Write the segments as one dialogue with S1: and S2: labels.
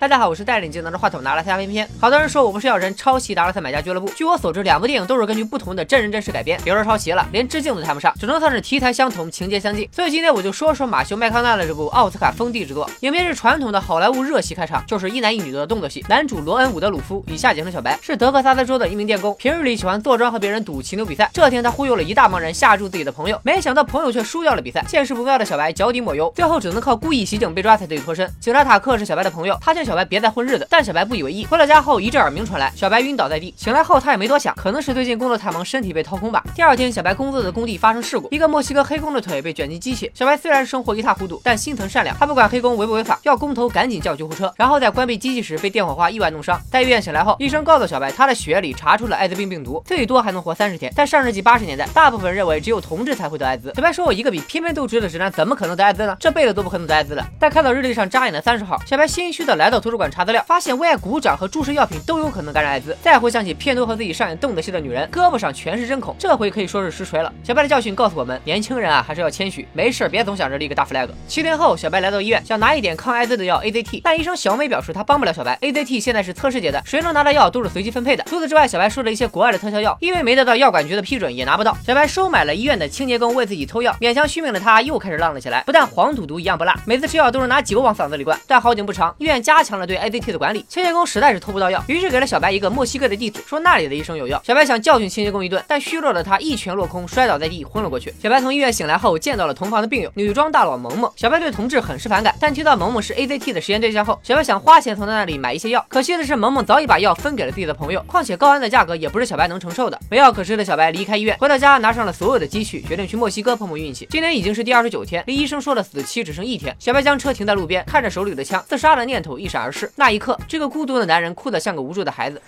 S1: 大家好，我是带领镜拿着话筒拿了下片片。好多人说我不是要人抄袭达拉斯买家俱乐部。据我所知，两部电影都是根据不同的真人真事改编，别说抄袭了，连致敬都谈不上，只能算是题材相同，情节相近。所以今天我就说说马修麦康纳的这部奥斯卡封地之作。影片是传统的好莱坞热戏开场，就是一男一女的动作戏。男主罗恩·伍德鲁夫（以下简称小白）是德克萨斯州的一名电工，平日里喜欢坐庄和别人赌骑牛比赛。这天他忽悠了一大帮人下注自己的朋友，没想到朋友却输掉了比赛。见势不妙的小白脚底抹油，最后只能靠故意袭警被抓才得以脱身。警察塔克是小白的朋友，他劝小白别再混日子。但小白不以为意。回了家后，一阵耳鸣传来，小白晕倒在地。醒来后，他也没多想，可能是最近工作太忙，身体被掏空吧。第二天，小白工作的工地发生事故，一个墨西哥黑工的腿被卷进机器。小白虽然生活一塌糊涂，但心疼善良，他不管黑工违不违法，要工头赶紧叫救护车。然后在关闭机器时被电火花意外弄伤，在医院醒来后，医生告诉小白，他的血液里查出了艾滋病病毒，最多还能活三十天。但上世纪八十年代，大部分认为只有同志才会得艾滋。小白说：“我一个比偏偏都直的直男，怎么可能得艾滋呢？这辈子都不可能得艾滋的。”在看到日历上扎眼的三十号，小白心虚的来到图书馆查资料，发现为爱鼓掌。和注射药品都有可能感染艾滋。再回想起片头和自己上演动的戏的女人，胳膊上全是针孔，这回可以说是实锤了。小白的教训告诉我们，年轻人啊还是要谦虚，没事别总想着立个大 flag。七天后，小白来到医院，想拿一点抗艾滋的药 AZT，但医生小美表示她帮不了小白。AZT 现在是测试阶段，谁能拿到药都是随机分配的。除此之外，小白说了一些国外的特效药，因为没得到药管局的批准，也拿不到。小白收买了医院的清洁工为自己偷药，勉强续命的他又开始浪了起来，不但黄赌毒一样不落，每次吃药都是拿酒往嗓子里灌。但好景不长，医院加强了对 AZT 的管理，清洁工实在是偷不到药，于是。给了小白一个墨西哥的地址，说那里的医生有药。小白想教训清洁工一顿，但虚弱的他一拳落空，摔倒在地，昏了过去。小白从医院醒来后，见到了同房的病友，女装大佬萌萌。小白对同志很是反感，但听到萌萌是 AZT 的实验对象后，小白想花钱从他那里买一些药。可惜的是，萌萌早已把药分给了自己的朋友，况且高安的价格也不是小白能承受的。没药可吃的小白离开医院，回到家拿上了所有的积蓄，决定去墨西哥碰碰运气。今天已经是第二十九天，离医生说的死期只剩一天。小白将车停在路边，看着手里的枪，自杀的念头一闪而是。那一刻，这个孤独的男人哭得像个无助的孩子。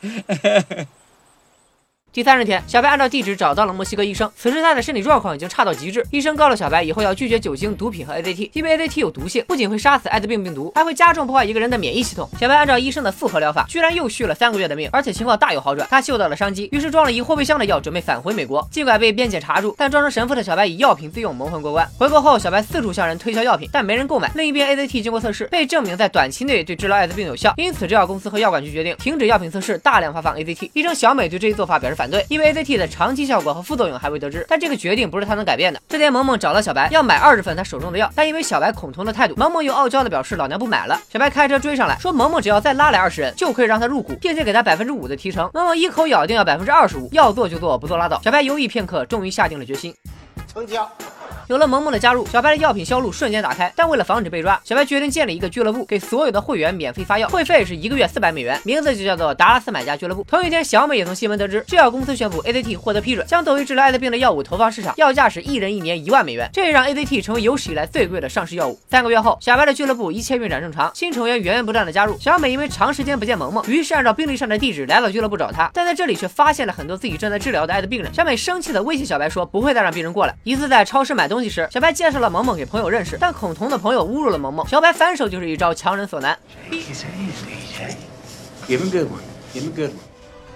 S1: 第三十天，小白按照地址找到了墨西哥医生。此时他的身体状况已经差到极致。医生告诉小白，以后要拒绝酒精、毒品和 AZT，因为 AZT 有毒性，不仅会杀死艾滋病病毒，还会加重破坏一个人的免疫系统。小白按照医生的复合疗法，居然又续了三个月的命，而且情况大有好转。他嗅到了商机，于是装了一货备箱的药，准备返回美国。尽管被边检查住，但装成神父的小白以药品自用蒙混过关。回国后，小白四处向人推销药品，但没人购买。另一边，AZT 经过测试，被证明在短期内对治疗艾滋病有效，因此制药公司和药管局决定停止药品测试，大量发放 AZT。医生小美对这一做法表示反对，因为 AZT 的长期效果和副作用还未得知，但这个决定不是他能改变的。这天，萌萌找了小白，要买二十份他手中的药，但因为小白恐同的态度，萌萌又傲娇的表示老娘不买了。小白开车追上来，说萌萌只要再拉来二十人，就可以让他入股，并且给他百分之五的提成。萌萌一口咬定要百分之二十五，要做就做，不做拉倒。小白犹豫片刻，终于下定了决心，成交。有了萌萌的加入，小白的药品销路瞬间打开。但为了防止被抓，小白决定建立一个俱乐部，给所有的会员免费发药，会费是一个月四百美元，名字就叫做达拉斯买家俱乐部。同一天，小美也从新闻得知，制药公司宣布 AZT 获得批准，将作为治疗艾滋病的药物投放市场，药价是一人一年一万美元，这也让 AZT 成为有史以来最贵的上市药物。三个月后，小白的俱乐部一切运转正常，新成员源源不断的加入。小美因为长时间不见萌萌，于是按照病历上的地址来到俱乐部找他，但在这里却发现了很多自己正在治疗的艾滋病人。小美生气的威胁小白说，不会再让病人过来。一次在超市买东西东西时，小白介绍。了萌萌给朋友认识，但孔童的朋友侮辱了萌萌，小白反手就是一招强人所难。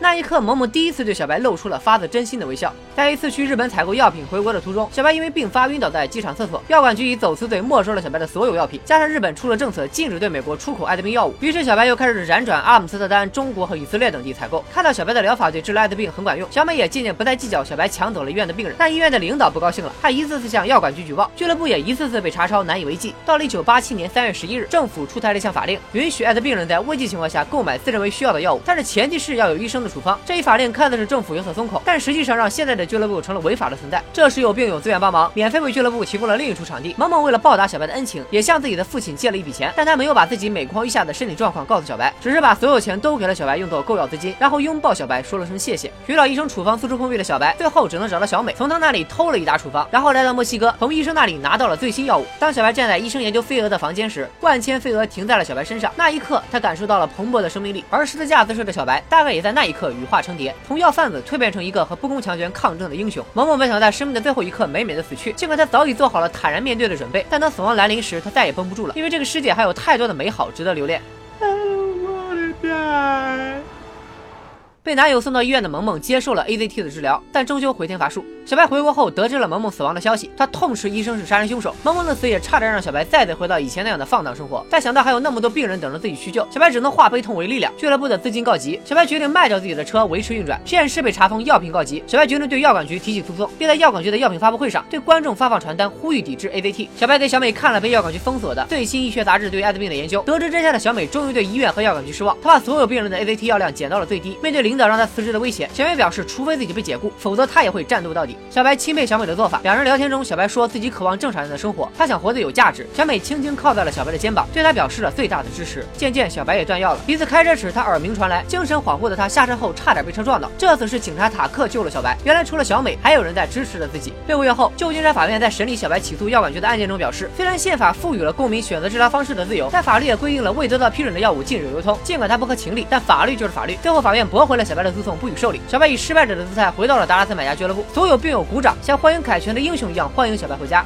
S1: 那一刻，萌萌第一次对小白露出了发自真心的微笑。在一次去日本采购药品回国的途中，小白因为病发晕倒在机场厕所，药管局以走私罪没收了小白的所有药品。加上日本出了政策，禁止对美国出口艾滋病药物，于是小白又开始辗转阿姆斯特丹、中国和以色列等地采购。看到小白的疗法对治疗艾滋病很管用，小美也渐渐不再计较小白抢走了医院的病人。但医院的领导不高兴了，他一次次向药管局举报，俱乐部也一次次被查抄，难以为继。到了1987年3月11日，政府出台了一项法令，允许艾滋病人在危急情况下购买自认为需要的药物，但是前提是要有医生的处方。这一法令。看似是政府有所松口，但实际上让现在的俱乐部成了违法的存在。这时有病友自愿帮忙，免费为俱乐部提供了另一处场地。萌萌为了报答小白的恩情，也向自己的父亲借了一笔钱，但他没有把自己每况愈下的身体状况告诉小白，只是把所有钱都给了小白用作购药资金，然后拥抱小白说了声谢谢。寻找医生处方四处碰壁的小白，最后只能找到小美，从她那里偷了一沓处方，然后来到墨西哥，从医生那里拿到了最新药物。当小白站在医生研究飞蛾的房间时，万千飞蛾停在了小白身上，那一刻他感受到了蓬勃的生命力。而十字架姿势的小白，大概也在那一刻羽化成蝶，从药贩子蜕。变成一个和不公强权抗争的英雄。萌萌本想在生命的最后一刻美美的死去，尽管他早已做好了坦然面对的准备，但当死亡来临时，他再也绷不住了，因为这个世界还有太多的美好值得留恋。被男友送到医院的萌萌接受了 AZT 的治疗，但终究回天乏术。小白回国后得知了萌萌死亡的消息，他痛斥医生是杀人凶手。萌萌的死也差点让小白再次回到以前那样的放荡生活。但想到还有那么多病人等着自己去救，小白只能化悲痛为力量。俱乐部的资金告急，小白决定卖掉自己的车维持运转。实验室被查封，药品告急，小白决定对药管局提起诉讼，并在药管局的药品发布会上对观众发放传单，呼吁抵制 AZT。小白给小美看了被药管局封锁的最新医学杂志对艾滋病的研究，得知真相的小美终于对医院和药管局失望。她把所有病人的 AZT 药量减到了最低。面对领导让她辞职的威胁，小美表示，除非自己被解雇，否则她也会战斗到底。小白钦佩小美的做法。两人聊天中，小白说自己渴望正常人的生活，他想活得有价值。小美轻轻靠在了小白的肩膀，对他表示了最大的支持。渐渐，小白也断药了。一次开车时，他耳鸣传来，精神恍惚的他下车后差点被车撞到。这次是警察塔克救了小白。原来除了小美，还有人在支持着自己。六个月后，旧金山法院在审理小白起诉药管局的案件中表示，虽然宪法赋予了公民选择治疗方式的自由，但法律也规定了未得到批准的药物禁止流通。尽管它不合情理，但法律就是法律。最后，法院驳回了小白的诉讼，不予受理。小白以失败者的姿态回到了达拉斯买家俱乐部，所有病友鼓掌，像欢迎凯旋的英雄一样欢迎小白回家。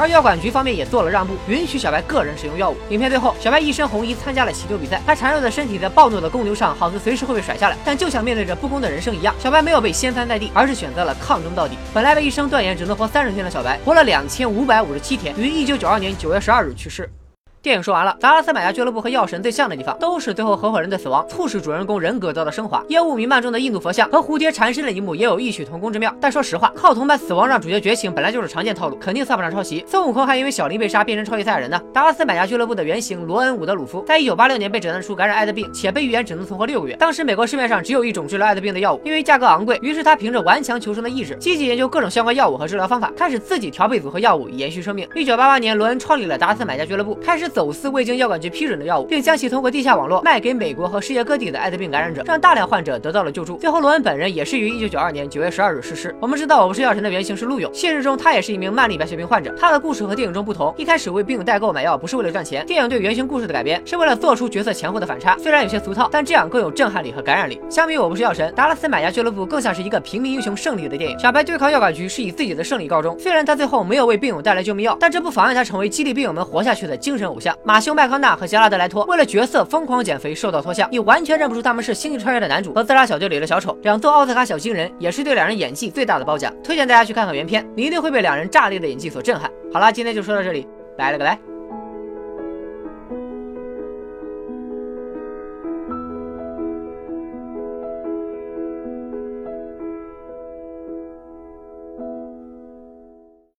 S1: 而药管局方面也做了让步，允许小白个人使用药物。影片最后，小白一身红衣参加了骑球比赛，他孱弱的身体在暴怒的公牛上，好似随时会被甩下来。但就像面对着不公的人生一样，小白没有被掀翻在地，而是选择了抗争到底。本来被医生断言只能活三十天的小白，活了两千五百五十七天，于一九九二年九月十二日去世。电影说完了，达拉斯买家俱乐部和药神最像的地方，都是最后合伙人的死亡促使主人公人格得到升华。烟雾弥漫中的印度佛像和蝴蝶缠身的一幕也有异曲同工之妙。但说实话，靠同伴死亡让主角觉醒本来就是常见套路，肯定算不上抄袭。孙悟空还因为小林被杀变成超级赛亚人呢。达拉斯买家俱乐部的原型罗恩·伍德鲁夫，在一九八六年被诊断出感染艾滋病，且被预言只能存活六个月。当时美国市面上只有一种治疗艾滋病的药物，因为价格昂贵，于是他凭着顽强求生的意志，积极研究各种相关药物和治疗方法，开始自己调配组合药物延续生命。一九八八年，罗恩创立了达拉斯买家俱乐部，开始走私未经药管。局批准的药物，并将其通过地下网络卖给美国和世界各地的艾滋病感染者，让大量患者得到了救助。最后，罗恩本人也是于一九九二年九月十二日逝世。我们知道，我不是药神的原型是陆勇，现实中他也是一名慢粒白血病患者。他的故事和电影中不同，一开始为病友代购买药不是为了赚钱，电影对原型故事的改编是为了做出角色前后的反差。虽然有些俗套，但这样更有震撼力和感染力。相比《我不是药神》，达拉斯买家俱乐部更像是一个平民英雄胜利的电影。小白对抗药管局是以自己的胜利告终。虽然他最后没有为病友带来救命药，但这不妨碍他成为激励病友们活下去的精神偶像。马修·麦康纳和杰拉德·莱托。为了角色疯狂减肥，瘦到脱相，你完全认不出他们是《星际穿越》的男主和《自杀小队》里的小丑。两座奥斯卡小金人，也是对两人演技最大的褒奖。推荐大家去看看原片，你一定会被两人炸裂的演技所震撼。好了，今天就说到这里，拜了个拜。